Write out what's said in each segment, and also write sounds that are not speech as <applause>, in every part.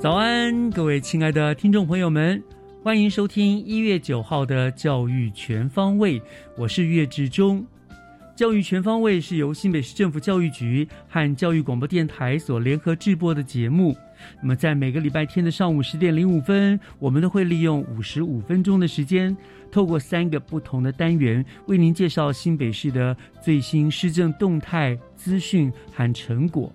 早安，各位亲爱的听众朋友们，欢迎收听一月九号的《教育全方位》，我是岳志忠。《教育全方位》是由新北市政府教育局和教育广播电台所联合制播的节目。那么，在每个礼拜天的上午十点零五分，我们都会利用五十五分钟的时间，透过三个不同的单元，为您介绍新北市的最新施政动态、资讯和成果。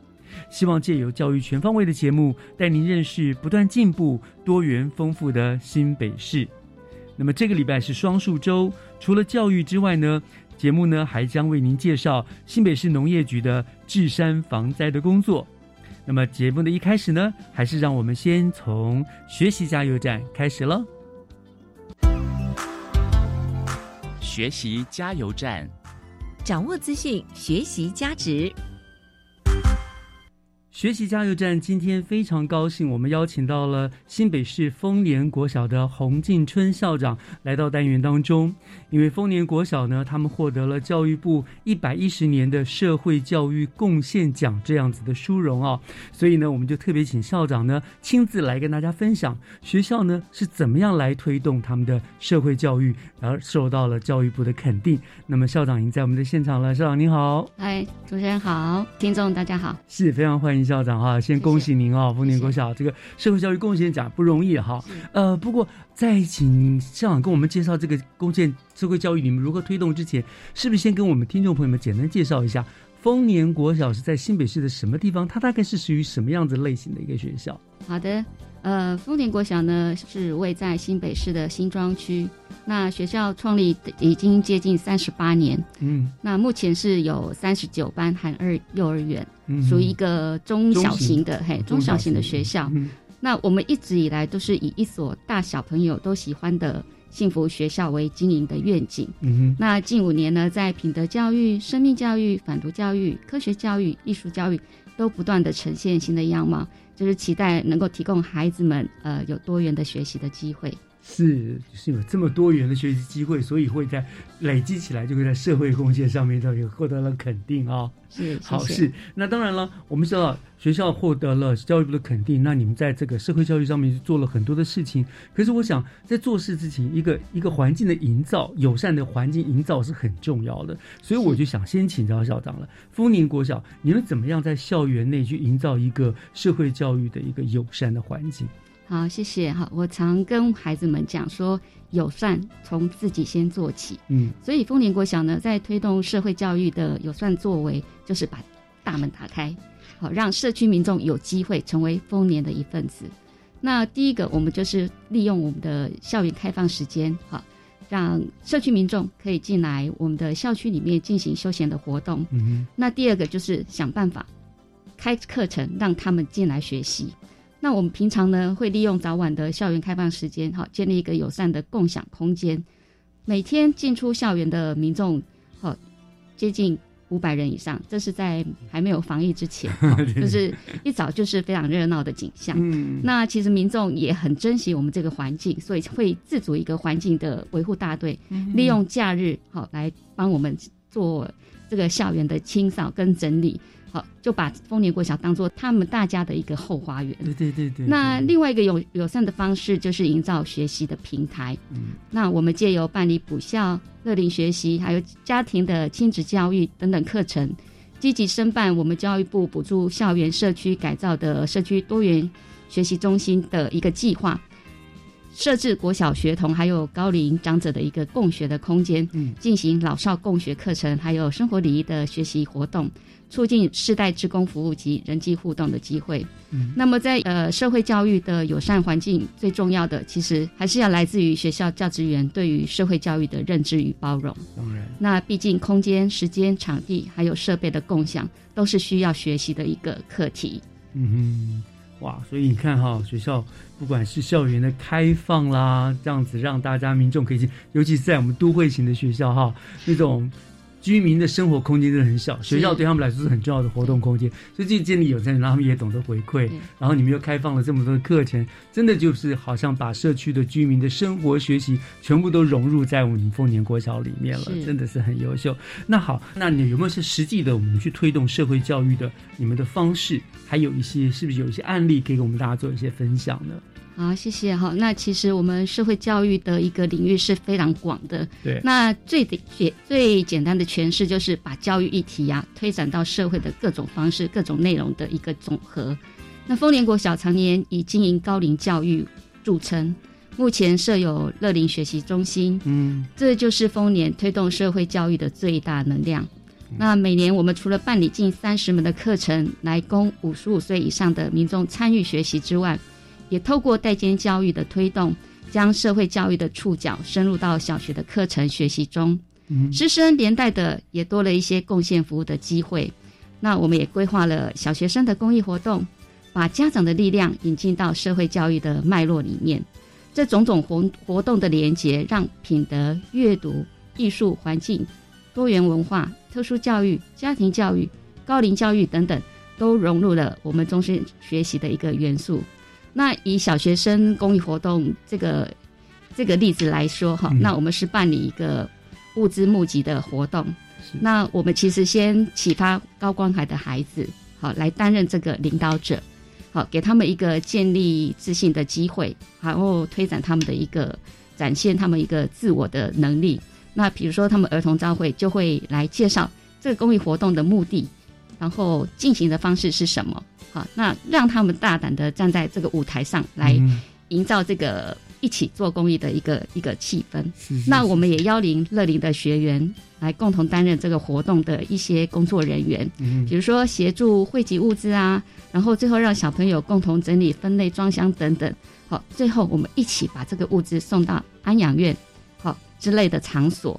希望借由教育全方位的节目，带您认识不断进步、多元丰富的新北市。那么这个礼拜是双数周，除了教育之外呢，节目呢还将为您介绍新北市农业局的治山防灾的工作。那么节目的一开始呢，还是让我们先从学习加油站开始喽。学习加油站，掌握资讯，学习加值。学习加油站今天非常高兴，我们邀请到了新北市丰年国小的洪进春校长来到单元当中。因为丰年国小呢，他们获得了教育部一百一十年的社会教育贡献奖这样子的殊荣啊，所以呢，我们就特别请校长呢亲自来跟大家分享学校呢是怎么样来推动他们的社会教育，而受到了教育部的肯定。那么校长已经在我们的现场了，校长您好，嗨，主持人好，听众大家好，是非常欢迎。校长哈，先恭喜您啊！丰年国小这个社会教育贡献奖不容易哈。呃，不过在请校长跟我们介绍这个贡献社会教育你们如何推动之前，是不是先跟我们听众朋友们简单介绍一下丰年国小是在新北市的什么地方？它大概是属于什么样子类型的一个学校？好的。呃，丰田国小呢是位在新北市的新庄区。那学校创立已经接近三十八年，嗯，那目前是有三十九班含二幼儿园，属于一个中小型的嘿中小型的学校。那我们一直以来都是以一所大小朋友都喜欢的幸福学校为经营的愿景。嗯那近五年呢，在品德教育、生命教育、反毒教育、科学教育、艺术教育都不断的呈现新的样貌。就是期待能够提供孩子们呃有多元的学习的机会。是，是有这么多元的学习机会，所以会在累积起来，就会在社会贡献上面都有获得了肯定啊。是，好事。那当然了，我们知道学校获得了教育部的肯定，那你们在这个社会教育上面做了很多的事情。可是我想，在做事之前，一个一个环境的营造，友善的环境营造是很重要的。所以我就想先请教校长了。丰宁国小，你们怎么样在校园内去营造一个社会教育的一个友善的环境？好，谢谢。好，我常跟孩子们讲说，友善从自己先做起。嗯，所以丰年国小呢，在推动社会教育的友善作为，就是把大门打开，好让社区民众有机会成为丰年的一份子。那第一个，我们就是利用我们的校园开放时间，好让社区民众可以进来我们的校区里面进行休闲的活动。嗯那第二个就是想办法开课程，让他们进来学习。那我们平常呢，会利用早晚的校园开放时间，哈，建立一个友善的共享空间。每天进出校园的民众，好，接近五百人以上。这是在还没有防疫之前，<laughs> 就是一早就是非常热闹的景象。那其实民众也很珍惜我们这个环境，所以会自组一个环境的维护大队，利用假日，好来帮我们。做这个校园的清扫跟整理。好，就把丰年国小当做他们大家的一个后花园。对对对对。那另外一个友友善的方式，就是营造学习的平台。嗯。那我们借由办理补校、乐龄学习，还有家庭的亲子教育等等课程，积极申办我们教育部补助校园社区改造的社区多元学习中心的一个计划。设置国小学童还有高龄长者的一个共学的空间，进行老少共学课程，还有生活礼仪的学习活动，促进世代职工服务及人际互动的机会。嗯那么，在呃社会教育的友善环境，最重要的其实还是要来自于学校教职员对于社会教育的认知与包容。当然，那毕竟空间、时间、场地还有设备的共享，都是需要学习的一个课题。嗯哼。哇，所以你看哈，学校不管是校园的开放啦，这样子让大家民众可以进，尤其是在我们都会型的学校哈，那种。居民的生活空间真的很小，学校对他们来说是很重要的活动空间，所以这建立有钱人，让他们也懂得回馈。然后你们又开放了这么多的课程，真的就是好像把社区的居民的生活、学习全部都融入在我们丰年国小里面了，真的是很优秀。那好，那你有没有是实际的我们去推动社会教育的你们的方式？还有一些是不是有一些案例可以给我们大家做一些分享呢？好，谢谢哈。那其实我们社会教育的一个领域是非常广的。对。那最简最简单的诠释就是把教育议题呀推展到社会的各种方式、各种内容的一个总和。那丰年国小常年以经营高龄教育著称，目前设有乐龄学习中心。嗯。这就是丰年推动社会教育的最大能量。那每年我们除了办理近三十门的课程来供五十五岁以上的民众参与学习之外，也透过代间教育的推动，将社会教育的触角深入到小学的课程学习中，师生连带的也多了一些贡献服务的机会。那我们也规划了小学生的公益活动，把家长的力量引进到社会教育的脉络里面。这种种活活动的连结，让品德、阅读、艺术、环境、多元文化、特殊教育、家庭教育、高龄教育等等，都融入了我们终身学习的一个元素。那以小学生公益活动这个这个例子来说哈，那我们是办理一个物资募集的活动。那我们其实先启发高光海的孩子，好来担任这个领导者，好给他们一个建立自信的机会，然后推展他们的一个展现他们一个自我的能力。那比如说他们儿童招会就会来介绍这个公益活动的目的，然后进行的方式是什么。好，那让他们大胆的站在这个舞台上来营造这个一起做公益的一个一个气氛。那我们也邀请乐龄的学员来共同担任这个活动的一些工作人员，比如说协助汇集物资啊，然后最后让小朋友共同整理、分类、装箱等等。好，最后我们一起把这个物资送到安养院，好之类的场所。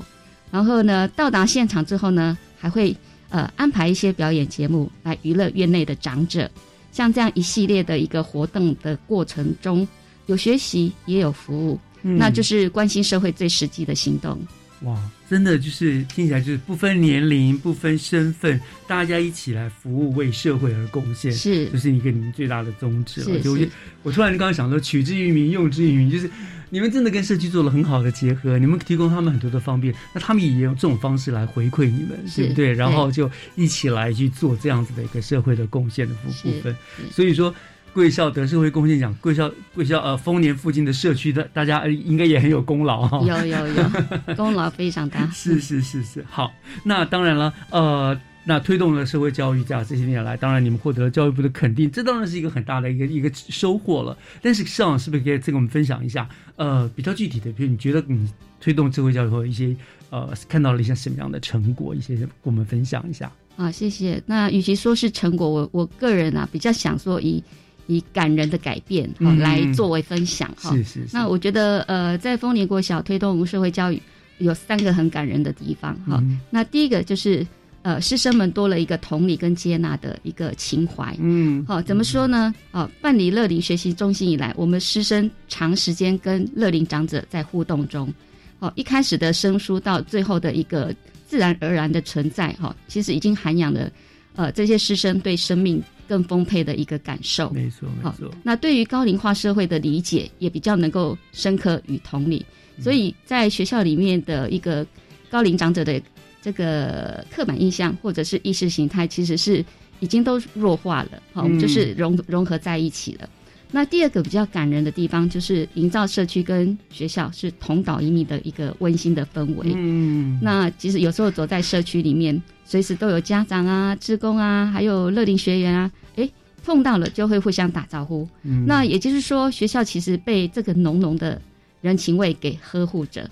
然后呢，到达现场之后呢，还会。呃，安排一些表演节目来娱乐院内的长者，像这样一系列的一个活动的过程中，有学习也有服务，那就是关心社会最实际的行动。哇，真的就是听起来就是不分年龄、不分身份，大家一起来服务，为社会而贡献，是，就是一个你们最大的宗旨了。就我就我突然刚刚想说，取之于民，用之于民，就是。你们真的跟社区做了很好的结合，你们提供他们很多的方便，那他们也用这种方式来回馈你们，对不对？然后就一起来去做这样子的一个社会的贡献的部部分。所以说，贵校得社会贡献奖，贵校贵校呃丰年附近的社区的大家应该也很有功劳哈。有有有，<laughs> 功劳非常大。是是是是，好，那当然了，呃。那推动了社会教育，这样这些年来，当然你们获得了教育部的肯定，这当然是一个很大的一个一个收获了。但是，校长是不是可以再跟我们分享一下，呃，比较具体的，比如你觉得你推动社会教育后一些呃看到了一些什么样的成果，一些跟我们分享一下。啊，谢谢。那与其说是成果，我我个人啊比较想说以以感人的改变好来作为分享哈。是是。那我觉得呃，在丰年国小推动社会教育有三个很感人的地方哈。那第一个就是。呃，师生们多了一个同理跟接纳的一个情怀。嗯，好，怎么说呢？哦，办理乐龄学习中心以来，我们师生长时间跟乐龄长者在互动中，哦，一开始的生疏到最后的一个自然而然的存在，哈，其实已经涵养了呃这些师生对生命更丰沛的一个感受。没错，没错。那对于高龄化社会的理解也比较能够深刻与同理，所以在学校里面的一个高龄长者的。这个刻板印象或者是意识形态，其实是已经都弱化了，好，就是融融合在一起了。那第二个比较感人的地方，就是营造社区跟学校是同岛一米的一个温馨的氛围。嗯，那其实有时候走在社区里面，随时都有家长啊、职工啊，还有乐龄学员啊，哎，碰到了就会互相打招呼。嗯，那也就是说，学校其实被这个浓浓的人情味给呵护着，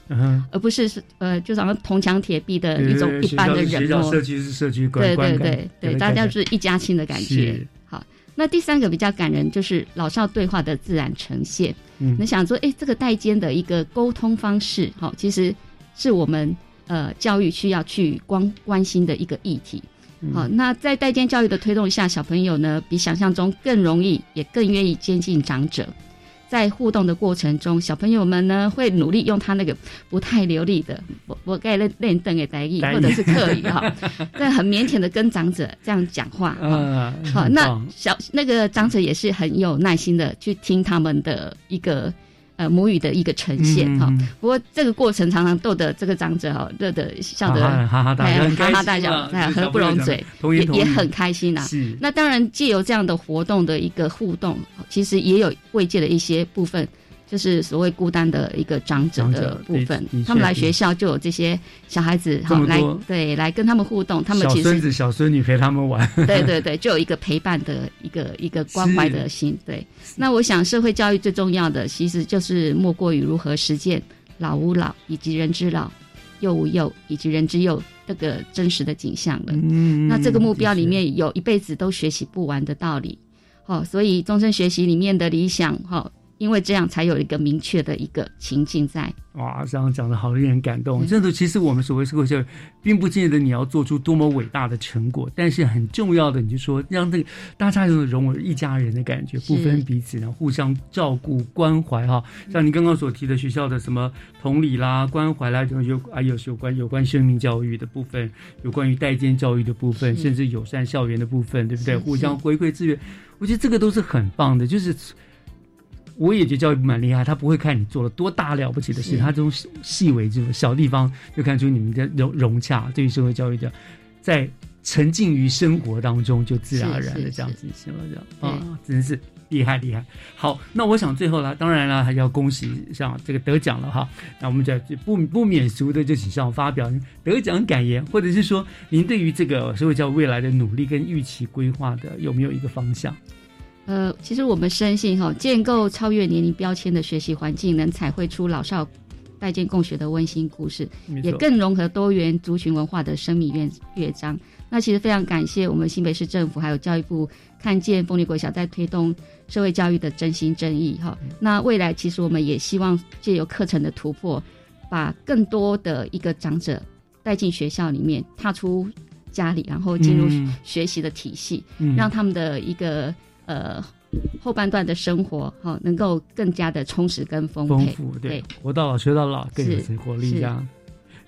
而不是是呃，就好像铜墙铁壁的一种一般的人。学校社区是社区，对对对对，大家是一家亲的感觉。那第三个比较感人，就是老少对话的自然呈现。嗯，你想说，哎，这个代间的一个沟通方式，好，其实是我们呃教育需要去关关心的一个议题。好，那在代间教育的推动下，小朋友呢比想象中更容易，也更愿意接近长者。在互动的过程中，小朋友们呢会努力用他那个不太流利的我我该练练邓给代语或者是客语哈，<laughs> 但很腼腆的跟长者这样讲话。嗯，好，那小那个长者也是很有耐心的去听他们的一个。呃，母语的一个呈现哈，不过这个过程常常逗得这个长者哈，乐得笑得哈哈大笑，哈哈大笑，合不拢嘴，也也很开心呐。那当然，借由这样的活动的一个互动，其实也有慰藉的一些部分。就是所谓孤单的一个长者的部分，他们来学校就有这些小孩子好来对来跟他们互动，他们小孙子小孙女陪他们玩，<laughs> <laughs> 对对对，就有一个陪伴的一个一个关怀的心。对，那我想社会教育最重要的其实就是莫过于如何实践老吾老以及人之老，幼吾幼以及人之幼这个真实的景象了。嗯，那这个目标里面有一辈子都学习不完的道理。好，所以终身学习里面的理想，哈。因为这样才有一个明确的一个情境在。哇，这样讲的好令人感动。真的，其实我们所谓社会教育，并不见得你要做出多么伟大的成果，但是很重要的，你就说让这个大家有融为一家人的感觉，不分彼此，然后互相照顾关怀哈。像你刚刚所提的学校的什么同理啦、关怀啦，有有啊有有关有关生命教育的部分，有关于代间教育的部分，甚至友善校园的部分，对不对？互相回馈资源，我觉得这个都是很棒的，就是。我也觉得教育部蛮厉害，他不会看你做了多大了不起的事，他这种细微这种小地方就看出你们的融融洽。对于社会教育的，在沉浸于生活当中，就自然而然的这样进行了，这样啊，真是。厉害厉害。好，那我想最后呢，当然了，还要恭喜像这个得奖了哈。那我们就不不免俗的，就请上发表得奖感言，或者是。说您对于这个社会教育未来的努力跟预期规划的有没有一个方向？呃，其实我们深信哈，建构超越年龄标签的学习环境，能彩绘出老少代间共学的温馨故事，也更融合多元族群文化的生命乐乐章。那其实非常感谢我们新北市政府还有教育部看见凤梨国小在推动社会教育的真心真意哈。那未来其实我们也希望借由课程的突破，把更多的一个长者带进学校里面，踏出家里，然后进入学习的体系，让他们的一个。呃，后半段的生活哈，能够更加的充实跟丰丰富，对，活到老学到老，更有活力这样。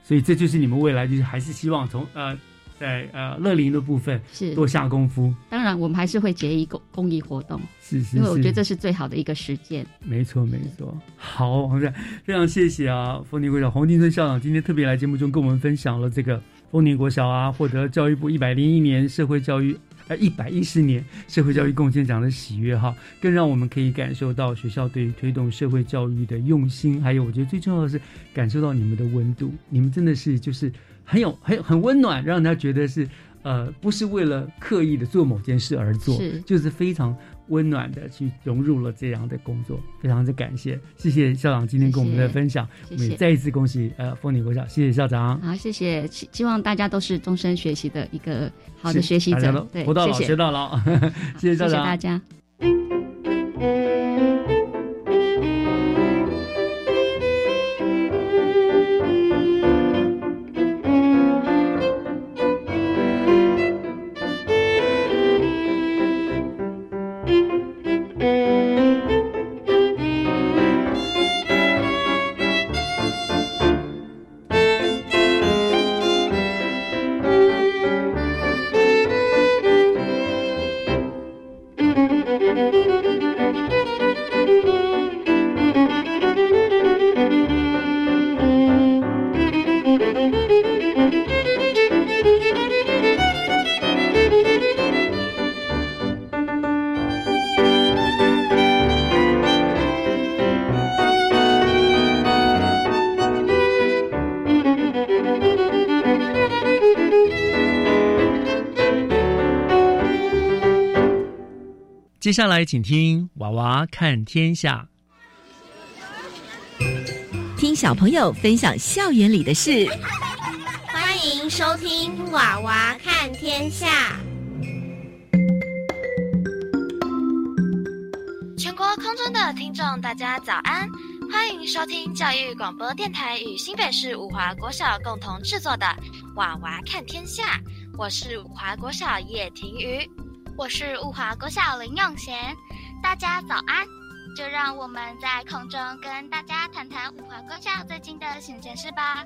所以这就是你们未来就是还是希望从呃，在呃乐龄的部分是多下功夫。当然，我们还是会结一公公益活动，是是，因为我觉得这是最好的一个实践。没错没错，好，非常谢谢啊，丰宁国小黄金春校长今天特别来节目中跟我们分享了这个丰宁国小啊获得教育部一百零一年社会教育。呃，一百一十年社会教育贡献奖的喜悦哈，更让我们可以感受到学校对于推动社会教育的用心，还有我觉得最重要的是感受到你们的温度，你们真的是就是很有很很温暖，让人家觉得是呃不是为了刻意的做某件事而做，是。就是非常。温暖的去融入了这样的工作，非常的感谢，谢谢校长今天跟我们的分享，我们也再一次恭喜呃丰宁国小，谢谢校长，好，谢谢，希望大家都是终身学习的一个好的学习者，对，活到老学到老，<laughs> 谢谢校长，谢谢大家。接下来，请听娃娃看天下，听小朋友分享校园里的事。欢迎收听娃娃看天下。全国空中的听众，大家早安！欢迎收听教育广播电台与新北市五华国小共同制作的《娃娃看天下》。我是五华国小叶婷瑜，我是五华国小林永贤。大家早安！就让我们在空中跟大家谈谈五华国校最近的新鲜事吧。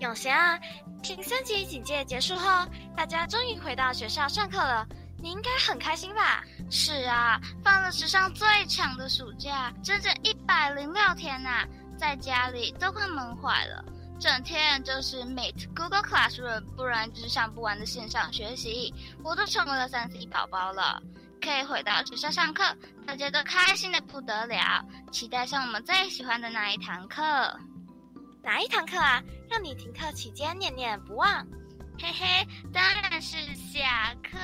永贤啊，听三级警戒结束后，大家终于回到学校上课了，你应该很开心吧？是啊，放了史上最长的暑假，整整一百零六天呐，在家里都快闷坏了。整天就是 Meet、Google Classroom，不然就是上不完的线上学习，我都成为了三 C 宝宝了。可以回到学校上课，大家都开心的不得了，期待上我们最喜欢的那一堂课。哪一堂课啊？让你停课期间念念不忘？嘿嘿，当然是下课。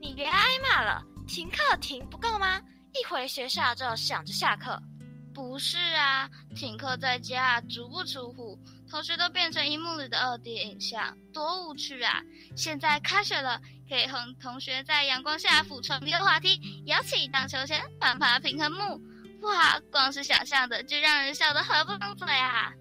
你别挨骂了，停课停不够吗？一回学校就想着下课。不是啊，停课在家足不出户，同学都变成荧幕里的二 D 影像，多无趣啊！现在开学了，可以和同学在阳光下俯冲溜滑梯，摇起荡秋千，攀爬平衡木，哇，光是想象的就让人笑得合不拢嘴啊！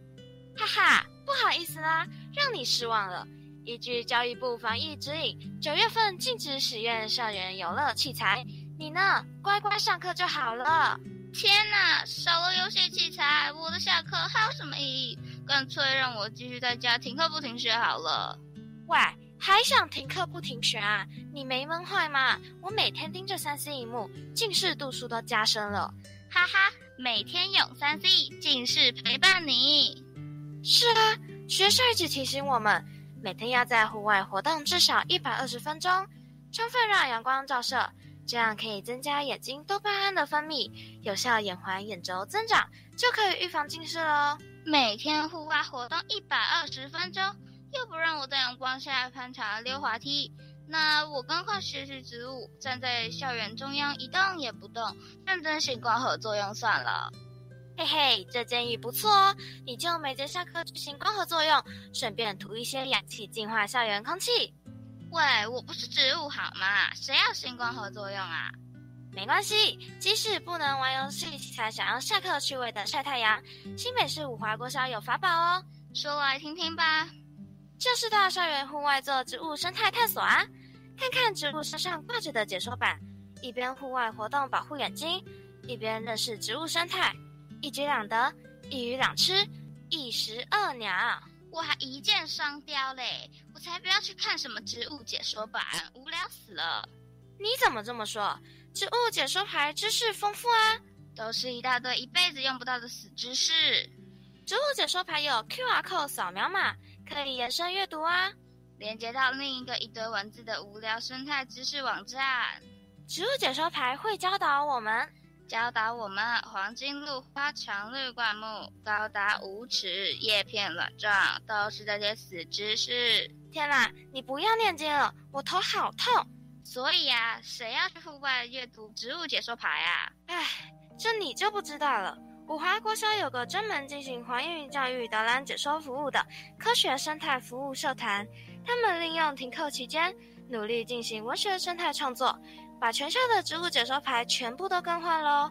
哈哈，不好意思啦，让你失望了。依据教育部防疫指引，九月份禁止使用校园游乐器材，你呢，乖乖上课就好了。天哪，少了游戏器材，我的下课还有什么意义？干脆让我继续在家停课不停学好了。喂，还想停课不停学啊？你没闷坏吗？我每天盯着三 C 荧幕，近视度数都加深了。哈哈，每天用三 C，近视陪伴你。是啊，学校一直提醒我们，每天要在户外活动至少一百二十分钟，充分让阳光照射。这样可以增加眼睛多巴胺的分泌，有效延缓眼轴增长，就可以预防近视喽。每天户外活动一百二十分钟，又不让我在阳光下攀爬溜滑梯，那我更换学习植物，站在校园中央一动也不动，认真写光合作用算了。嘿嘿，这建议不错哦，你就每节下课进行光合作用，顺便涂一些氧气，净化校园空气。喂，我不是植物好吗？谁要星光合作用啊？没关系，即使不能玩游戏，才想要下课趣味的晒太阳，新北市五华国小有法宝哦，说来听听吧。就是到校园户外做植物生态探索啊，看看植物身上挂着的解说板，一边户外活动保护眼睛，一边认识植物生态，一举两得，一鱼两吃，一石二鸟。我还一箭双雕嘞！我才不要去看什么植物解说版，无聊死了。你怎么这么说？植物解说牌知识丰富啊，都是一大堆一辈子用不到的死知识。植物解说牌有 QR code 扫描码，可以延伸阅读啊，连接到另一个一堆文字的无聊生态知识网站。植物解说牌会教导我们。教导我们：黄金露花常绿灌木，高达五尺，叶片卵状，都是这些死知识。天哪，你不要念经了，我头好痛。所以啊，谁要去户外阅读植物解说牌啊？唉，这你就不知道了。五华国小有个专门进行环境教育导览解说服务的科学生态服务社团，他们利用停课期间，努力进行文学生态创作。把全校的植物解说牌全部都更换喽，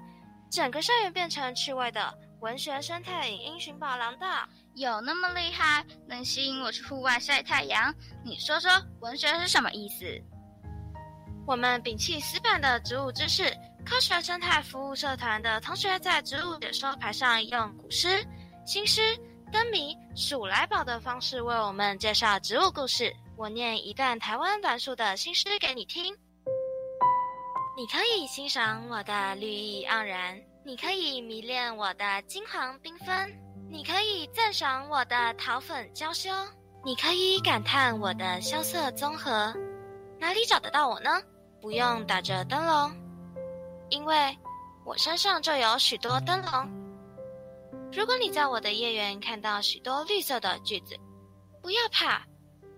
整个校园变成趣味的文学生态影音寻宝廊道，有那么厉害，能吸引我去户外晒太阳？你说说，文学是什么意思？我们摒弃死板的植物知识，科学生态服务社团的同学在植物解说牌上用古诗、新诗、灯谜、数来宝的方式为我们介绍植物故事。我念一段台湾栾树的新诗给你听。你可以欣赏我的绿意盎然，你可以迷恋我的金黄缤纷，你可以赞赏我的桃粉娇羞，你可以感叹我的萧瑟综合。哪里找得到我呢？不用打着灯笼，因为我身上就有许多灯笼。如果你在我的叶园看到许多绿色的句子，不要怕，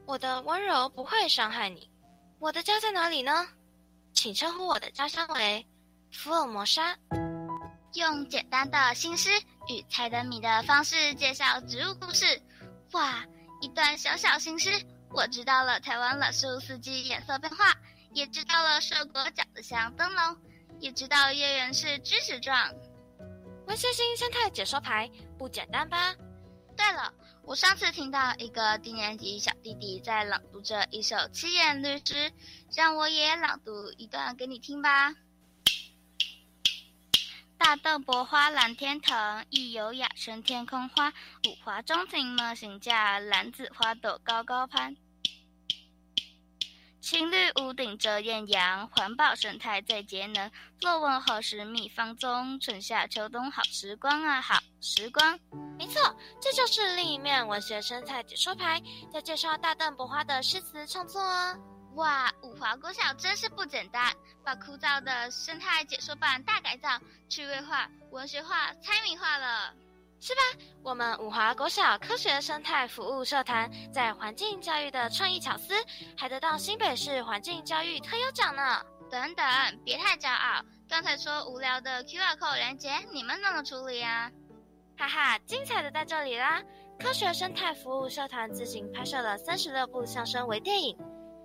我的温柔不会伤害你。我的家在哪里呢？请称呼我的家乡为福尔摩沙。用简单的新诗与猜灯谜的方式介绍植物故事。哇，一段小小新诗，我知道了台湾了十五四季颜色变化，也知道了硕果长得像灯笼，也知道月圆是锯齿状。文学星生态解说牌不简单吧？对了，我上次听到一个低年级小弟弟在朗读着一首七言律诗，让我也朗读一段给你听吧。大豆薄花蓝天藤，一有雅声天空花。五华中庭模型架，蓝紫花朵高高攀。青绿屋顶遮艳阳，环保生态最节能。若问何时觅芳踪，春夏秋冬好时光啊，好时光。没错，这就是另一面文学生态解说牌，在介绍大邓博花的诗词创作哦。哇，五华国小真是不简单，把枯燥的生态解说版大改造，趣味化、文学化、猜谜化了。是吧？我们五华国小科学生态服务社团在环境教育的创意巧思，还得到新北市环境教育特优奖呢。等等，别太骄傲！刚才说无聊的 QR code 连接，你们怎么处理呀？哈哈，精彩的在这里啦！科学生态服务社团自行拍摄了三十六部相声微电影，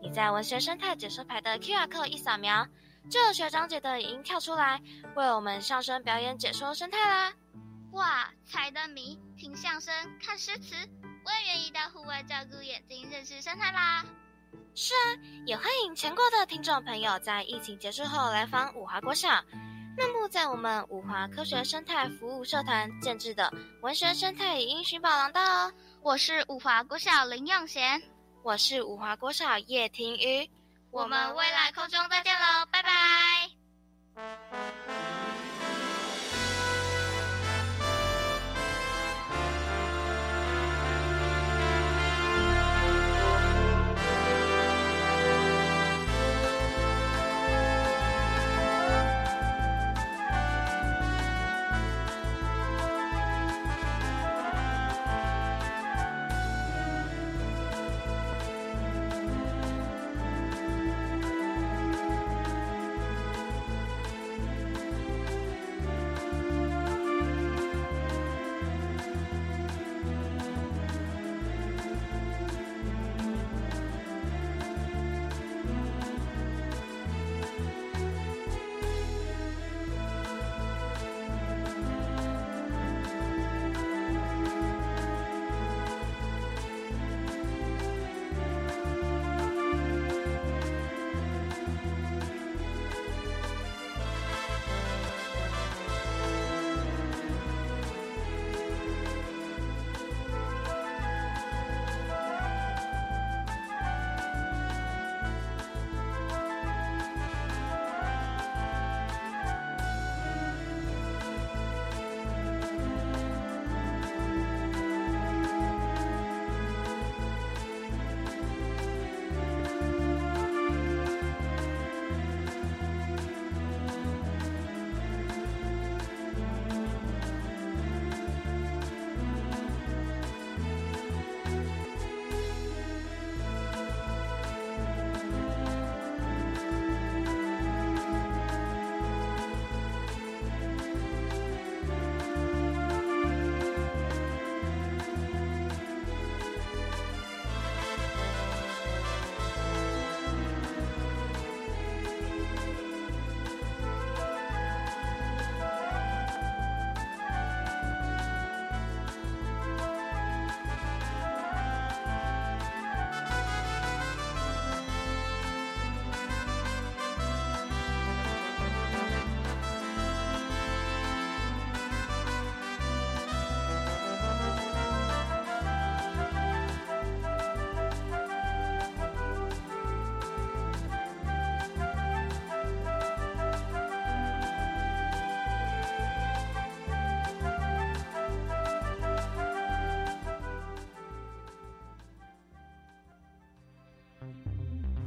你在文学生态解说牌的 QR code 一扫描，就有学长姐的影音跳出来，为我们相声表演解说生态啦。哇，猜灯谜、听相声、看诗词，我也愿意到户外照顾眼睛、认识生态啦。是啊，也欢迎全国的听众朋友在疫情结束后来访五华国小，漫步在我们五华科学生态服务社团建制的文学生态音寻宝廊道哦。我是五华国小林永贤，我是五华国小叶庭瑜，我们未来空中再见喽，拜拜。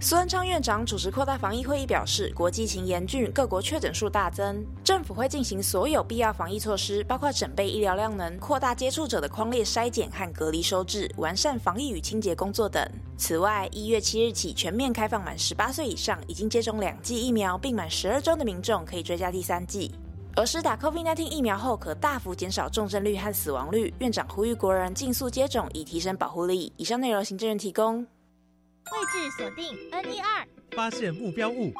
苏文昌院长主持扩大防疫会议表示，国际情严峻，各国确诊数大增，政府会进行所有必要防疫措施，包括整备医疗量能、扩大接触者的框列筛检和隔离收治、完善防疫与清洁工作等。此外，一月七日起全面开放满十八岁以上、已经接种两剂疫苗并满十二周的民众可以追加第三剂。而施打 COVID-19 疫苗后，可大幅减少重症率和死亡率。院长呼吁国人尽速接种，以提升保护力。以上内容，行政院提供。位置锁定 N 一二，发现目标物。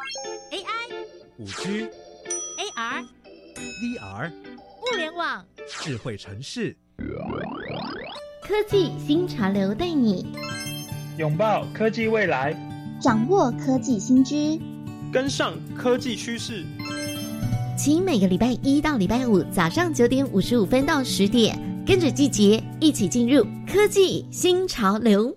AI，五 G AR VR，物联网，智慧城市，科技新潮流，带你。拥抱科技未来，掌握科技新知，跟上科技趋势。请每个礼拜一到礼拜五早上九点五十五分到十点，跟着季节一起进入科技新潮流。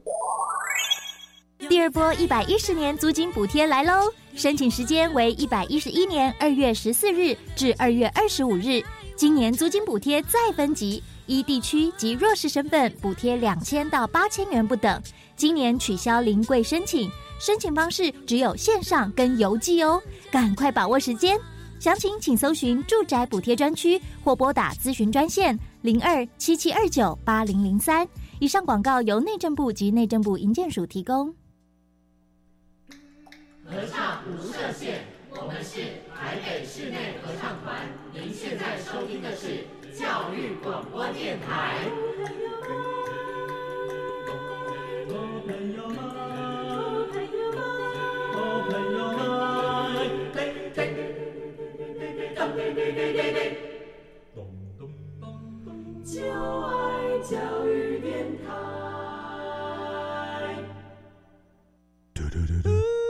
第二波一百一十年租金补贴来喽！申请时间为一百一十一年二月十四日至二月二十五日。今年租金补贴再分级，依地区及弱势身份补贴两千到八千元不等。今年取消临柜申请，申请方式只有线上跟邮寄哦，赶快把握时间。详情请搜寻住宅补贴专区或拨打咨询专线零二七七二九八零零三。以上广告由内政部及内政部营建署提供。合唱无设限，我们是台北室内合唱团。您现在收听的是教育广播电台。就爱教育电台。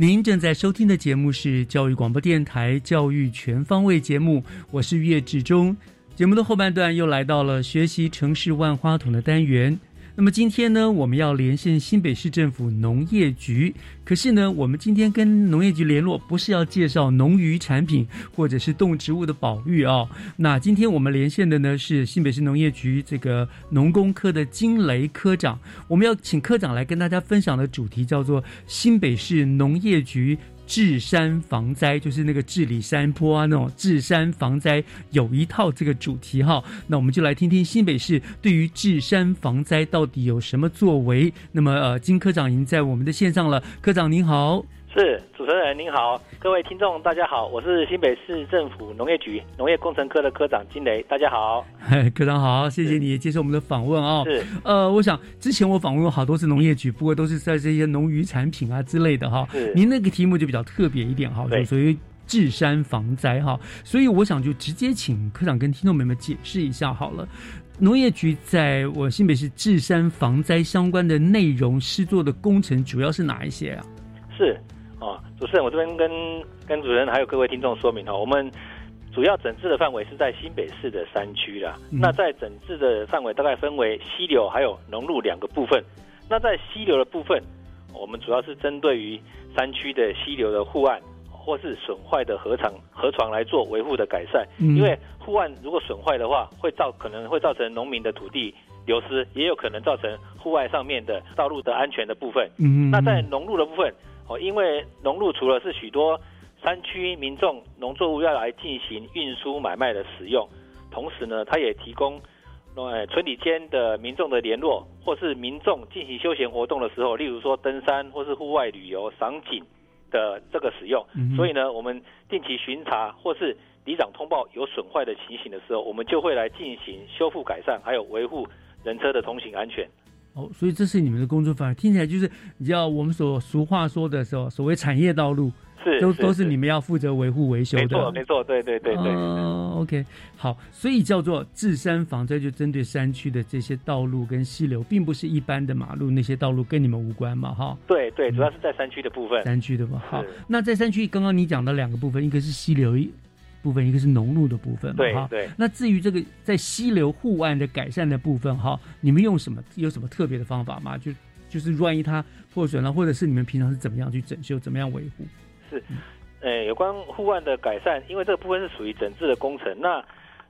您正在收听的节目是教育广播电台《教育全方位》节目，我是岳志忠。节目的后半段又来到了学习城市万花筒的单元。那么今天呢，我们要连线新北市政府农业局。可是呢，我们今天跟农业局联络，不是要介绍农渔产品或者是动植物的保育啊。那今天我们连线的呢是新北市农业局这个农工科的金雷科长。我们要请科长来跟大家分享的主题叫做新北市农业局。治山防灾就是那个治理山坡啊，那种治山防灾有一套这个主题哈。那我们就来听听新北市对于治山防灾到底有什么作为。那么呃，金科长已经在我们的线上了，科长您好。是主持人您好，各位听众大家好，我是新北市政府农业局农业工程科的科长金雷，大家好。科长好，谢谢你接受我们的访问啊。是，呃，我想之前我访问过好多次农业局，不过都是在这些农渔产品啊之类的哈。是，您那个题目就比较特别一点哈，就属于治山防灾哈。所以我想就直接请科长跟听众朋友们解释一下好了。农业局在我新北市治山防灾相关的内容施作的工程主要是哪一些啊？是。啊，主持人，我这边跟跟主持人还有各位听众说明哈，我们主要整治的范围是在新北市的山区啦。那在整治的范围大概分为溪流还有农路两个部分。那在溪流的部分，我们主要是针对于山区的溪流的护岸或是损坏的河床河床来做维护的改善。因为护岸如果损坏的话，会造可能会造成农民的土地流失，也有可能造成户外上面的道路的安全的部分。嗯，那在农路的部分。哦，因为农路除了是许多山区民众农作物要来进行运输买卖的使用，同时呢，它也提供呃村里间的民众的联络，或是民众进行休闲活动的时候，例如说登山或是户外旅游赏景的这个使用。所以呢，我们定期巡查或是里长通报有损坏的情形的时候，我们就会来进行修复改善，还有维护人车的通行安全。哦，所以这是你们的工作范围，听起来就是你知道我们所俗话说的时候，所谓产业道路是都都是你们要负责维护维修的，没错没错，对对对对。哦，OK，好，所以叫做治山防灾，就针对山区的这些道路跟溪流，并不是一般的马路那些道路跟你们无关嘛，哈。对对，主要是在山区的部分。山区的嘛，好。那在山区，刚刚你讲的两个部分，一个是溪流，部分，一个是农路的部分嘛，哈。对。那至于这个在溪流护岸的改善的部分，哈，你们用什么有什么特别的方法吗？就就是万一它破损了，或者是你们平常是怎么样去整修，怎么样维护？是，呃，有关护岸的改善，因为这个部分是属于整治的工程，那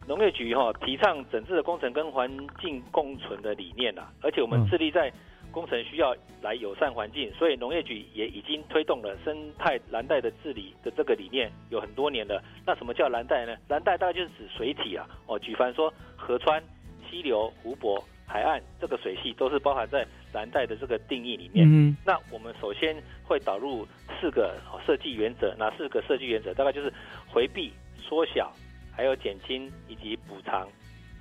农业局哈提倡整治的工程跟环境共存的理念呐，而且我们致力在。工程需要来友善环境，所以农业局也已经推动了生态蓝带的治理的这个理念有很多年了。那什么叫蓝带呢？蓝带大概就是指水体啊，哦，举凡说河川、溪流、湖泊、海岸这个水系都是包含在蓝带的这个定义里面。嗯，那我们首先会导入四个设计原则，哪四个设计原则？大概就是回避、缩小、还有减轻以及补偿。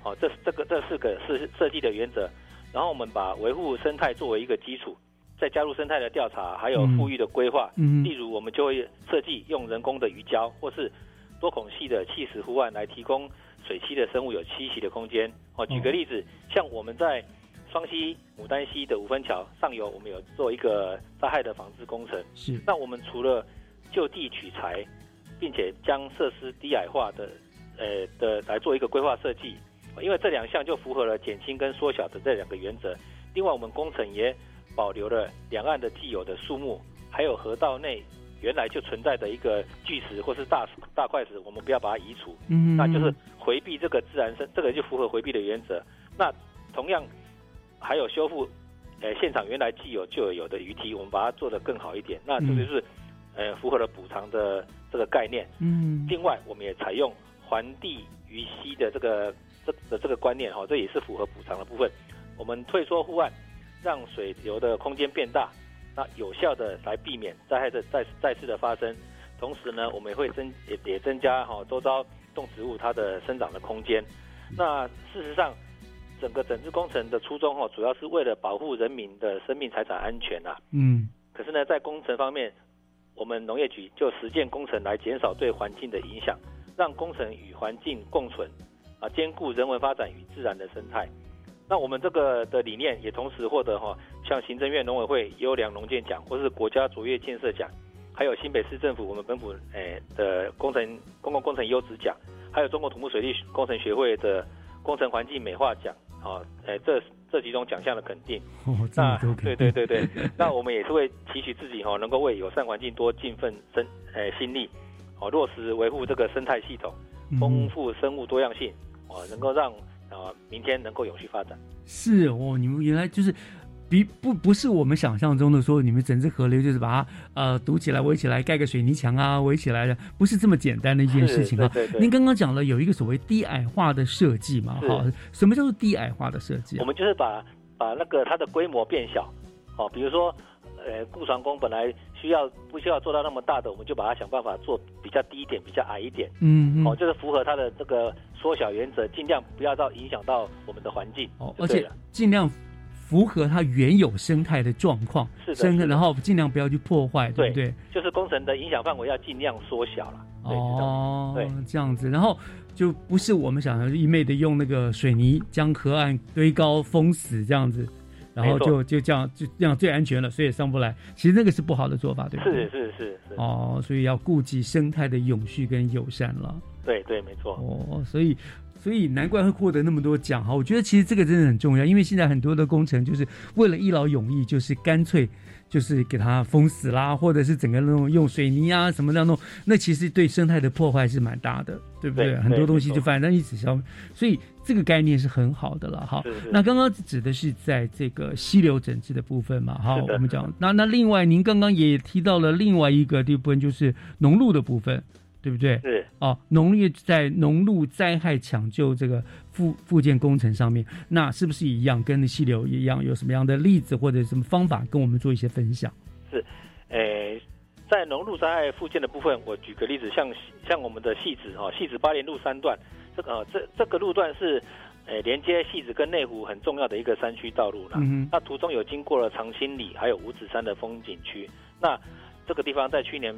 哦，这这个这四个是设计的原则。然后我们把维护生态作为一个基础，再加入生态的调查，还有富裕的规划。嗯，例如我们就会设计用人工的鱼礁，或是多孔隙的砌石护岸来提供水栖的生物有栖息的空间。哦，举个例子，像我们在双溪牡丹溪的五分桥上游，我们有做一个灾害的防治工程。是，那我们除了就地取材，并且将设施低矮化的，呃的来做一个规划设计。因为这两项就符合了减轻跟缩小的这两个原则。另外，我们工程也保留了两岸的既有的树木，还有河道内原来就存在的一个巨石或是大大块石，我们不要把它移除。嗯，那就是回避这个自然生，这个就符合回避的原则。那同样还有修复，呃，现场原来既有就有的鱼梯，我们把它做得更好一点。那这就是呃符合了补偿的这个概念。嗯，另外我们也采用环地鱼溪的这个。的这个观念哈，这也是符合补偿的部分。我们退缩护岸，让水流的空间变大，那有效的来避免灾害的再再次的发生。同时呢，我们也会增也也增加哈周遭动植物它的生长的空间。那事实上，整个整治工程的初衷哈，主要是为了保护人民的生命财产安全呐。嗯。可是呢，在工程方面，我们农业局就实践工程来减少对环境的影响，让工程与环境共存。啊，兼顾人文发展与自然的生态。那我们这个的理念也同时获得哈，像行政院农委会优良农建奖，或是国家卓越建设奖，还有新北市政府我们本府诶的工程公共工程优质奖，还有中国土木水利工程学会的工程环境美化奖。啊，诶，这这几种奖项的肯定。哦，那对对对对，<laughs> 那我们也是会期许自己哈，能够为友善环境多尽份生诶心力，哦，落实维护这个生态系统，丰富生物多样性。哦，能够让呃明天能够永续发展。是哦，你们原来就是比不不是我们想象中的说，你们整只河流就是把它呃堵起来、围起来、盖个水泥墙啊，围起来的，不是这么简单的一件事情啊。对对您刚刚讲了有一个所谓低矮化的设计嘛？哈，什么叫做低矮化的设计？我们就是把把那个它的规模变小，哦，比如说。呃，固船工本来需要不需要做到那么大的，我们就把它想办法做比较低一点，比较矮一点。嗯，哦，就是符合它的这个缩小原则，尽量不要到影响到我们的环境。哦，而且尽量符合它原有生态的状况。是的，然后尽量不要去破坏，对不对？就是工程的影响范围要尽量缩小了。哦，对，这样子，然后就不是我们想要一昧的用那个水泥将河岸堆高封死这样子。然后就就这样就这样最安全了，所以也上不来。其实那个是不好的做法，对吧？是是是是。哦，所以要顾及生态的永续跟友善了。对对，没错。哦，所以所以难怪会获得那么多奖哈。我觉得其实这个真的很重要，因为现在很多的工程就是为了一劳永逸，就是干脆。就是给它封死啦，或者是整个那种用水泥啊什么那种，那其实对生态的破坏是蛮大的，对不对？很多东西就反正一直消，所以这个概念是很好的了哈。那刚刚指的是在这个溪流整治的部分嘛，哈，我们讲那那另外您刚刚也提到了另外一个部分，就是农路的部分。对不对？是哦，农业在农路灾害抢救这个复复建工程上面，那是不是一样跟溪流一样？有什么样的例子或者什么方法跟我们做一些分享？是，诶，在农路灾害附件的部分，我举个例子，像像我们的戏子哈，戏子八连路三段，这个这这个路段是诶连接戏子跟内湖很重要的一个山区道路了。嗯那途中有经过了长兴里还有五指山的风景区，那这个地方在去年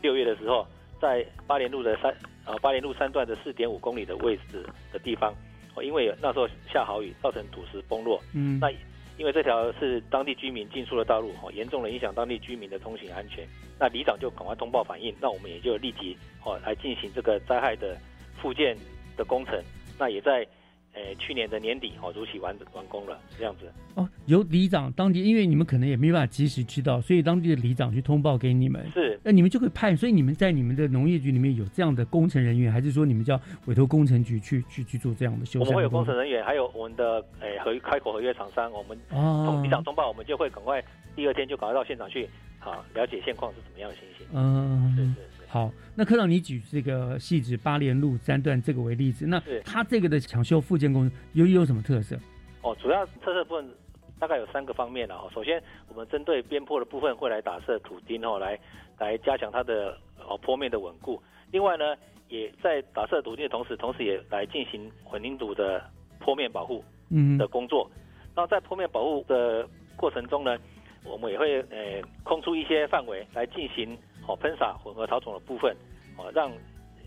六月的时候。在八连路的三呃八连路三段的四点五公里的位置的地方，哦，因为那时候下好雨，造成土石崩落。嗯，那因为这条是当地居民进出的道路，哦，严重的影响当地居民的通行安全。那里长就赶快通报反映，那我们也就立即哦来进行这个灾害的复建的工程。那也在。诶，去年的年底哦，如期完完工了，这样子哦。由里长当地，因为你们可能也没办法及时知道，所以当地的里长去通报给你们，是那你们就可以派。所以你们在你们的农业局里面有这样的工程人员，还是说你们叫委托工程局去去去做这样的修缮？我们会有工程人员，还有我们的诶合开口合约厂商，我们哦，里长通报，我们就会赶快第二天就赶快到现场去，好了解现况是怎么样的情形。嗯，是是。好，那科长，你举这个细致八连路三段这个为例子，那它这个的抢修复建工有有什么特色？哦，主要特色部分大概有三个方面了哈。首先，我们针对边坡的部分会来打设土钉哦，来来加强它的哦坡面的稳固。另外呢，也在打设土钉的同时，同时也来进行混凝土的坡面保护嗯的工作。那在坡面保护的过程中呢，我们也会呃空出一些范围来进行。哦，喷洒混合草种的部分，哦，让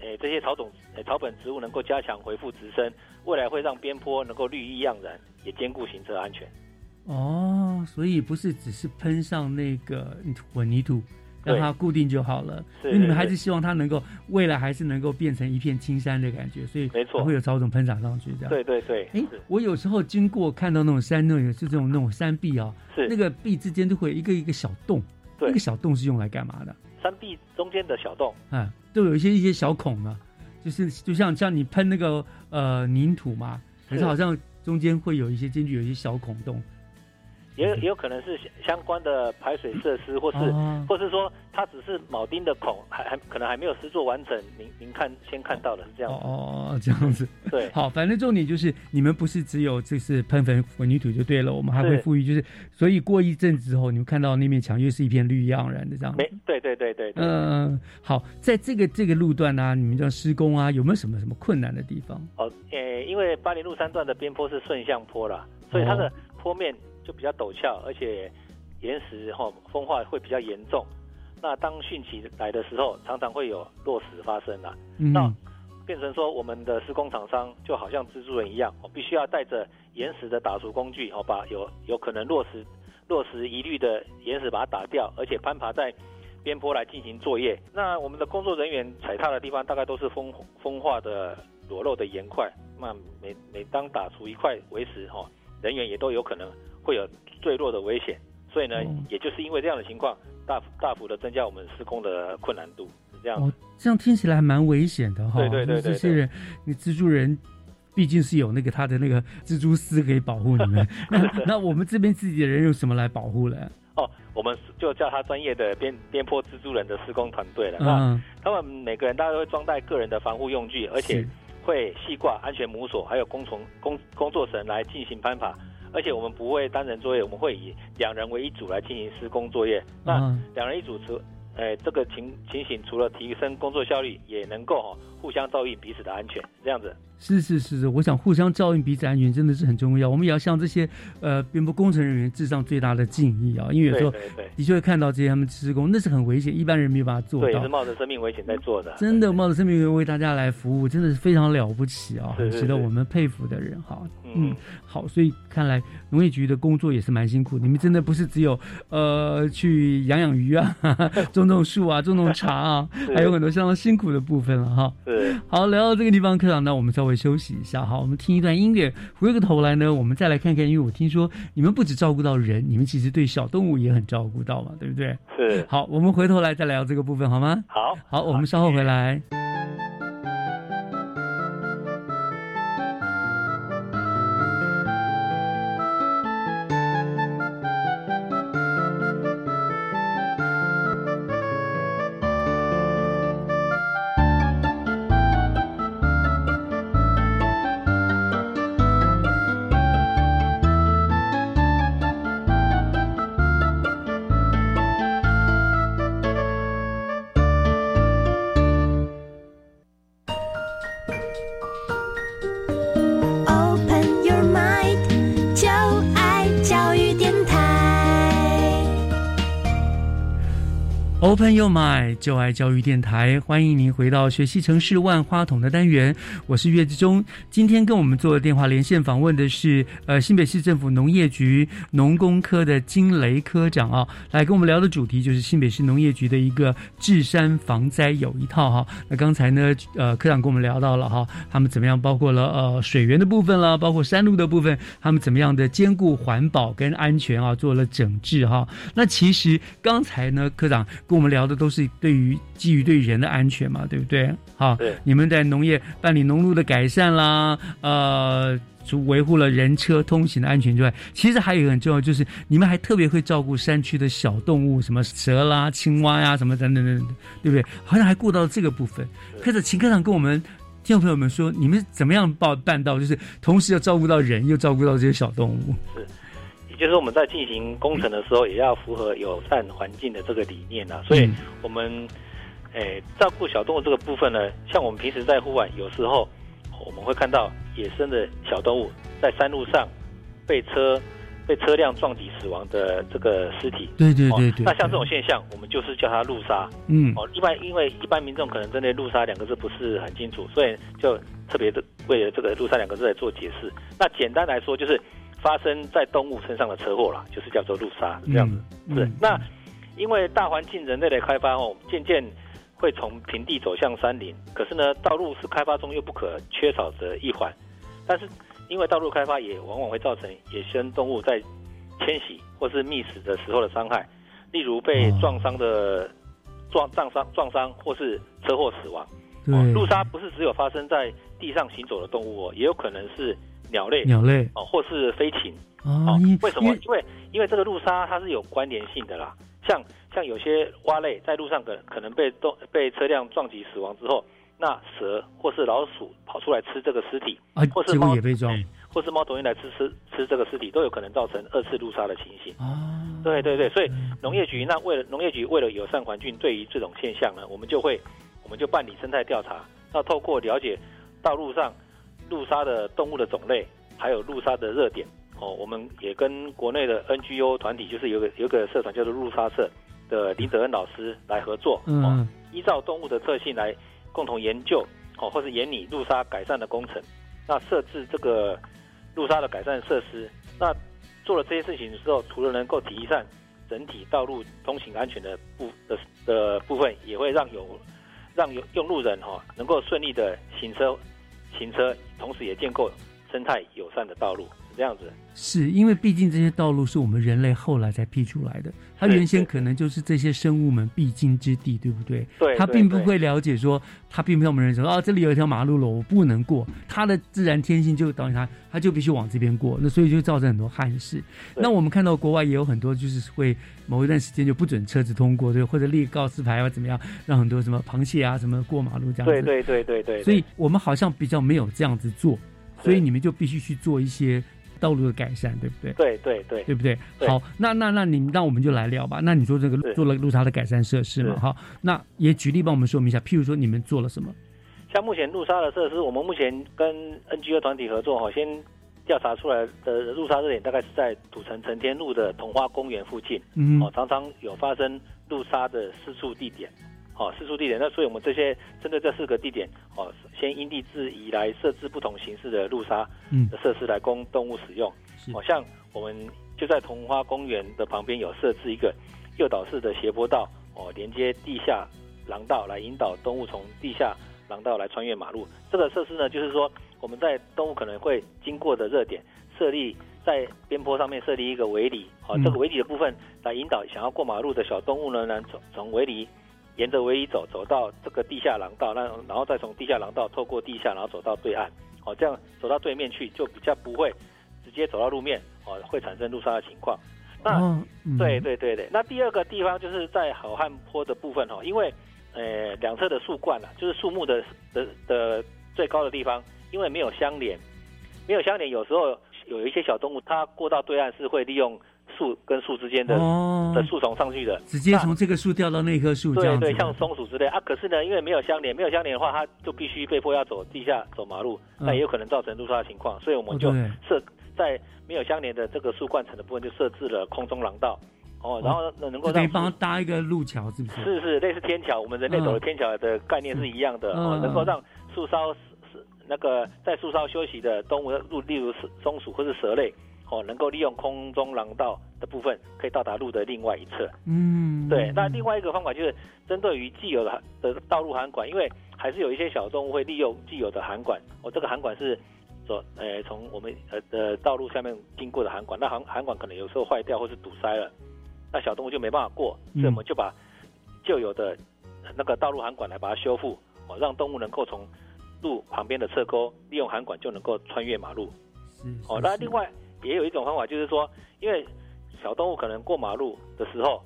诶这些草种诶草本植物能够加强回复植生，未来会让边坡能够绿意盎然，也兼顾行车安全。哦，所以不是只是喷上那个混凝土。让它固定就好了，因为你们还是希望它能够未来还是能够变成一片青山的感觉，所以没错会有草种喷洒上去这样。对对对，哎，我有时候经过看到那种山，那种是这种那种山壁啊，是那个壁之间都会有一个一个小洞，那个小洞是用来干嘛的？山壁中间的小洞，嗯，都有一些一些小孔嘛，就是就像像你喷那个呃泥土嘛，可是好像中间会有一些间距有一些小孔洞。也也有可能是相关的排水设施，或是或是说它只是铆钉的孔，还还可能还没有施作完整。您您看先看到的是这样哦，这样子对。<laughs> 好，反正重点就是你们不是只有就是喷粉混凝土就对了，我们还会赋予就是，所以过一阵子之后，你们看到那面墙又是一片绿意盎然的这样。没对对对对。嗯，好，在这个这个路段呢，你们叫施工啊，有没有什么什么困难的地方？哦，诶，因为八零路三段的边坡是顺向坡啦，所以它的坡面。就比较陡峭，而且岩石哈风化会比较严重。那当汛期来的时候，常常会有落石发生啦。那变成说，我们的施工厂商就好像蜘蛛人一样，我必须要带着岩石的打除工具，哦，把有有可能落石落石疑虑的岩石把它打掉，而且攀爬在边坡来进行作业。那我们的工作人员踩踏的地方，大概都是风风化的裸露的岩块。那每每当打除一块为石，哈，人员也都有可能。会有坠落的危险，所以呢，也就是因为这样的情况，大大幅的增加我们施工的困难度，是这样。哦，这样听起来还蛮危险的哈。对对对对。这些人，你蜘蛛人毕竟是有那个他的那个蜘蛛丝可以保护你们。<laughs> 那那我们这边自己的人用什么来保护呢？哦，我们就叫他专业的边边坡蜘蛛人的施工团队了。那他们每个人大家都会装带个人的防护用具，而且会系挂安全母锁，还有工虫工工作绳来进行攀爬。而且我们不会单人作业，我们会以两人为一组来进行施工作业。那两人一组，除诶这个情情形，除了提升工作效率，也能够哈互相照应彼此的安全，这样子。是是是是，我想互相照应彼此安全真的是很重要。我们也要向这些呃边坡工程人员致上最大的敬意啊！因为有时候的确会看到这些他们施工，那是很危险，一般人没有办法做到。对，是冒着生命危险在做的。真的冒着生命危险为大家来服务，真的是非常了不起啊！很值得我们佩服的人哈。嗯，好，所以看来农业局的工作也是蛮辛苦。你们真的不是只有呃去养养鱼啊、<laughs> 种种树啊、种种茶啊，<laughs> 还有很多相当辛苦的部分了哈。是。好，聊到这个地方，科长，那我们稍微休息一下，好，我们听一段音乐，回过头来呢，我们再来看看，因为我听说你们不只照顾到人，你们其实对小动物也很照顾到嘛，对不对？是。好，我们回头来再聊这个部分，好吗？好，好，我们稍后回来。Open Your Mind，就爱教育电台，欢迎您回到学习城市万花筒的单元，我是岳志忠。今天跟我们做电话连线访问的是，呃，新北市政府农业局农工科的金雷科长啊，来跟我们聊的主题就是新北市农业局的一个治山防灾有一套哈。那刚才呢，呃，科长跟我们聊到了哈，他们怎么样，包括了呃水源的部分啦，包括山路的部分，他们怎么样的兼顾环保跟安全啊，做了整治哈。那其实刚才呢，科长。跟我们聊的都是对于基于对人的安全嘛，对不对？好，对，你们在农业办理农路的改善啦，呃，除维护了人车通行的安全之外，其实还有一个很重要，就是你们还特别会照顾山区的小动物，什么蛇啦、青蛙呀，什么等等等等，对不对？好像还顾到了这个部分。可是秦科长跟我们听众朋友们说，你们怎么样办办到，就是同时要照顾到人，又照顾到这些小动物？是。就是我们在进行工程的时候，也要符合友善环境的这个理念啊。所以，我们诶照顾小动物这个部分呢，像我们平时在户外，有时候我们会看到野生的小动物在山路上被车被车辆撞击死亡的这个尸体。对对对对。那像这种现象，我们就是叫它路杀。嗯。哦，一般因为一般民众可能针对路杀两个字不是很清楚，所以就特别的为了这个路杀两个字来做解释。那简单来说就是。发生在动物身上的车祸啦，就是叫做路杀，这样子。是那因为大环境人类的开发哦，渐渐会从平地走向山林。可是呢，道路是开发中又不可缺少的一环。但是因为道路开发也往往会造成野生动物在迁徙或是觅食的时候的伤害，例如被撞伤的撞撞伤撞伤或是车祸死亡。路杀不是只有发生在地上行走的动物哦，也有可能是。鸟类，鸟类哦，或是飞禽哦？为什么？因为因为这个路杀它是有关联性的啦。像像有些蛙类在路上可可能被动被车辆撞击死亡之后，那蛇或是老鼠跑出来吃这个尸体，啊，或是猫也被撞，或是猫头鹰来吃吃吃这个尸体，都有可能造成二次路杀的情形。啊，对对对，所以农业局那为了农业局为了友善环境，对于这种现象呢，我们就会我们就办理生态调查，要透过了解道路上。路杀的动物的种类，还有路杀的热点哦，我们也跟国内的 NGO 团体，就是有个有个社团叫做路杀社的林德恩老师来合作，嗯，依照动物的特性来共同研究哦，或是研拟路杀改善的工程，那设置这个路杀的改善设施，那做了这些事情的时候，除了能够提善整体道路通行安全的部的的部分，也会让有让有用路人哈能够顺利的行车。行车，同时也建构生态友善的道路，这样子。是因为毕竟这些道路是我们人类后来才辟出来的，它原先可能就是这些生物们必经之地，对不对？对。它并不会了解说，它并不像我们人说，哦，这里有一条马路了，我不能过。它的自然天性就导致它，它就必须往这边过。那所以就造成很多憾事。那我们看到国外也有很多，就是会某一段时间就不准车子通过，对，或者立告示牌啊怎么样，让很多什么螃蟹啊什么过马路这样子。对对对对对。所以我们好像比较没有这样子做，所以你们就必须去做一些。道路的改善，对不对？对对对，对不对？好，那那那你那我们就来聊吧。那你说这个做了路杀的改善设施嘛？哈，那也举例帮我们说明一下。譬如说，你们做了什么？像目前路杀的设施，我们目前跟 NGO 团体合作，哈，先调查出来的路杀热点大概是在土城成天路的桐花公园附近，嗯，哦，常常有发生路杀的四处地点。好，四处地点，那所以我们这些针对这四个地点，哦，先因地制宜来设置不同形式的路杀的设施来供动物使用。好像我们就在桐花公园的旁边有设置一个诱导式的斜坡道，哦，连接地下廊道来引导动物从地下廊道来穿越马路。这个设施呢，就是说我们在动物可能会经过的热点设立在边坡上面设立一个围篱，好，这个围篱的部分来引导想要过马路的小动物呢，能从从围篱。沿着唯一走，走到这个地下廊道，那然后再从地下廊道透过地下，然后走到对岸，哦，这样走到对面去，就比较不会直接走到路面，哦，会产生路杀的情况。那对对对对，那第二个地方就是在好汉坡的部分，哦，因为呃两侧的树冠啊，就是树木的的的最高的地方，因为没有相连，没有相连，有时候有一些小动物它过到对岸是会利用。树跟树之间的哦的树丛上去的，直接从这个树掉到那棵树，对对，像松鼠之类啊。可是呢，因为没有相连，没有相连的话，它就必须被迫要走地下走马路，那也有可能造成路杀的情况。所以我们就设在没有相连的这个树冠层的部分，就设置了空中廊道，哦，然后能够让帮搭一个路桥，是不是？是是类似天桥，我们人类走的天桥的概念是一样的哦，能够让树梢是那个在树梢休息的动物，路例如松鼠或是蛇类。哦，能够利用空中廊道的部分，可以到达路的另外一侧。嗯，对。那另外一个方法就是针对于既有的的道路涵管，因为还是有一些小动物会利用既有的涵管。哦，这个涵管是走，呃，从我们呃的道路下面经过的涵管。那涵涵管可能有时候坏掉或是堵塞了，那小动物就没办法过。所以我们就把旧有的那个道路涵管来把它修复，哦，让动物能够从路旁边的侧沟利用涵管就能够穿越马路。嗯。哦，那另外。也有一种方法，就是说，因为小动物可能过马路的时候，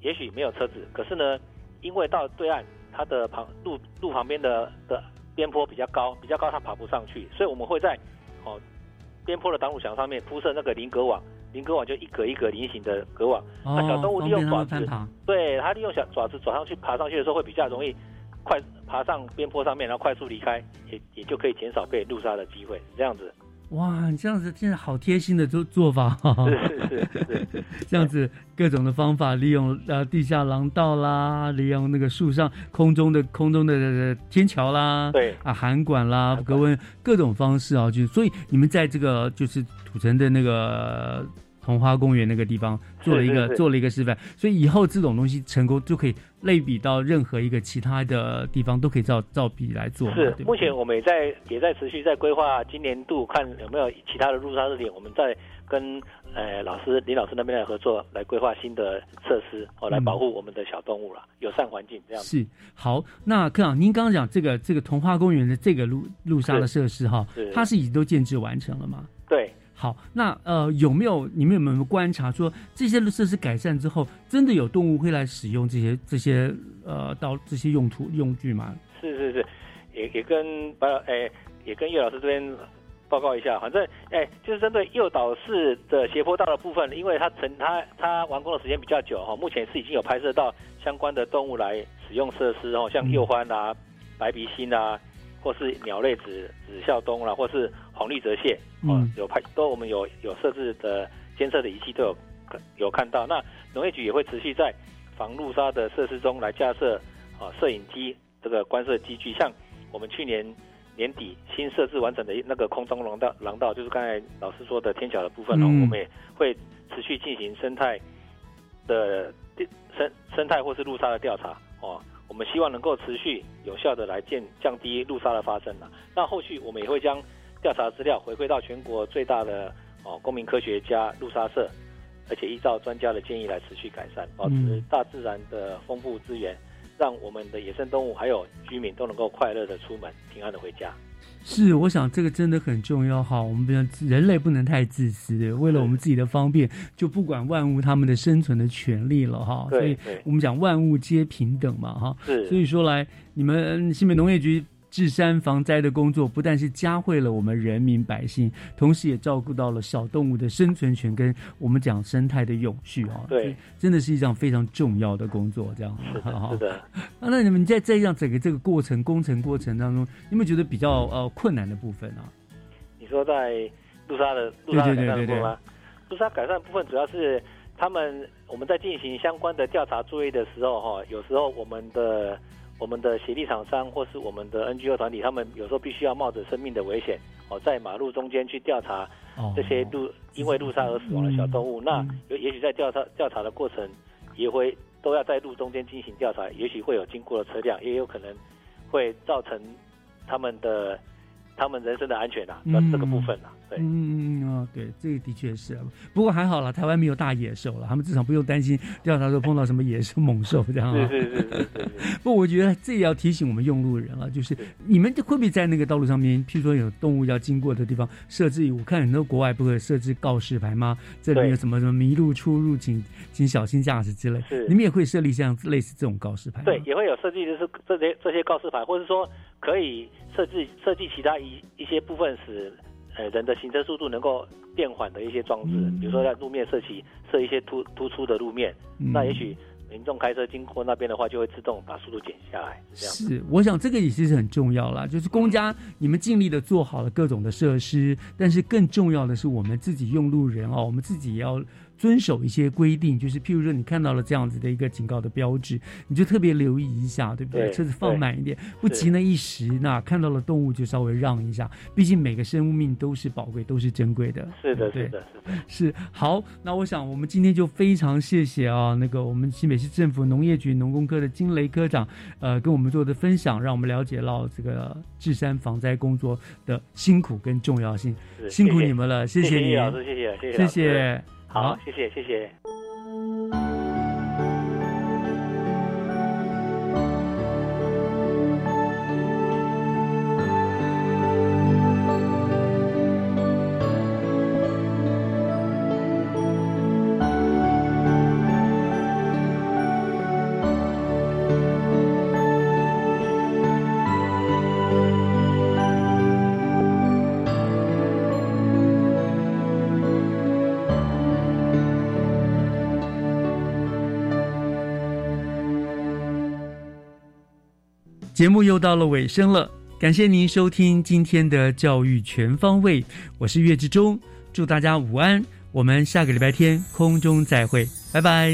也许没有车子，可是呢，因为到对岸，它的旁路路旁边的的边坡比较高，比较高，它爬不上去，所以我们会在哦边坡的挡路墙上面铺设那个菱格网，菱格网就一格一格菱形的格网，那小动物利用爪子，对它利用小爪子爪上去爬上去的时候，会比较容易快爬上边坡上面，然后快速离开，也也就可以减少被路杀的机会，这样子。哇，你这样子真的好贴心的做做法哈！是是是，<laughs> 这样子各种的方法，利用呃地下廊道啦，利用那个树上空中的空中的天桥啦，对啊，涵管啦，格温各种方式啊，就所以你们在这个就是土城的那个。红花公园那个地方做了一个做了一个示范，所以以后这种东西成功就可以类比到任何一个其他的地方，都可以照照比来做。是，目前我们也在也在持续在规划今年度，看有没有其他的入沙热点，我们在跟呃老师林老师那边来合作，来规划新的设施哦，来保护我们的小动物了，友善环境这样。是好，那科长，您刚刚讲这个这个童花公园的这个路路沙的设施哈，它是已经都建制完成了吗？对。好，那呃有没有你们有没有观察说这些设施改善之后，真的有动物会来使用这些这些呃到这些用途用具吗？是是是，也也跟白哎也跟叶老师这边报告一下，反正哎就是针对诱导式的斜坡道的部分，因为它成它它完工的时间比较久哈，目前是已经有拍摄到相关的动物来使用设施哦，像鼬獾啊、白鼻星啊。或是鸟类紫紫啸东啦，或是黄绿泽蟹，嗯，有拍都我们有有设置的监测的仪器都有有看到。那农业局也会持续在防路杀的设施中来架设啊摄影机这个观测机具，像我们去年年底新设置完整的那个空中廊道廊道，就是刚才老师说的天桥的部分哦，我们也会持续进行生态的生生态或是路杀的调查哦。我们希望能够持续有效的来降降低路杀的发生了。那后续我们也会将调查资料回馈到全国最大的哦公民科学家路杀社，而且依照专家的建议来持续改善，保持大自然的丰富资源，让我们的野生动物还有居民都能够快乐的出门，平安的回家。是，我想这个真的很重要哈。我们不要人类不能太自私，为了我们自己的方便，就不管万物他们的生存的权利了哈。所以我们讲万物皆平等嘛哈。所以说来，你们新北农业局。治山防灾的工作不但是加惠了我们人民百姓，同时也照顾到了小动物的生存权跟我们讲生态的永续啊。对，真的是一项非常重要的工作。这样是的，是的。那你们在这样整个这个过程工程过程当中，有没有觉得比较呃困难的部分啊？你说在路沙的路沙改善部分吗？路沙改善部分主要是他们我们在进行相关的调查作业的时候哈，有时候我们的。我们的协力厂商或是我们的 NGO 团体，他们有时候必须要冒着生命的危险哦，在马路中间去调查这些路因为路杀而死亡的小动物。那也也许在调查调查的过程，也会都要在路中间进行调查，也许会有经过的车辆，也有可能会造成他们的。他们人身的安全呐，那这个部分呐，对，嗯嗯哦，对，这个的确是，不过还好了，台湾没有大野兽了，他们至少不用担心调查时候碰到什么野兽猛兽这样啊。是是是是是。不，我觉得这也要提醒我们用路人了，就是你们会不会在那个道路上面，譬如说有动物要经过的地方设置，我看很多国外不会设置告示牌吗？这里有什么什么迷路出入，请请小心驾驶之类。是。你们也会设立这样类似这种告示牌？对，也会有设计，就是这些这些告示牌，或者说可以设置设计其他一。一些部分使呃人的行车速度能够变缓的一些装置，比如说在路面设计设一些突突出的路面，那也许民众开车经过那边的话，就会自动把速度减下来。这样是，我想这个也是很重要啦，就是公家你们尽力的做好了各种的设施，但是更重要的是我们自己用路人哦，我们自己也要遵守一些规定，就是譬如说你看到了这样子的一个警告的标志，你就特别留意一下，对不对？车子放慢一点，不急那一时，那看到了动物就稍微让一下，毕竟每个生命都是宝贵，都是珍贵的。是的，是的，是的，是好。那我想我们今天就非常谢谢啊，那个我们新北市政府农业局农工科的金雷科长，呃，跟我们做的分享，让我们了解到这个治山防灾工作的辛苦跟重要性。辛苦你们了，谢谢你，老师，谢谢，谢谢，谢谢。好，谢谢，谢谢。节目又到了尾声了，感谢您收听今天的教育全方位，我是岳志忠，祝大家午安，我们下个礼拜天空中再会，拜拜。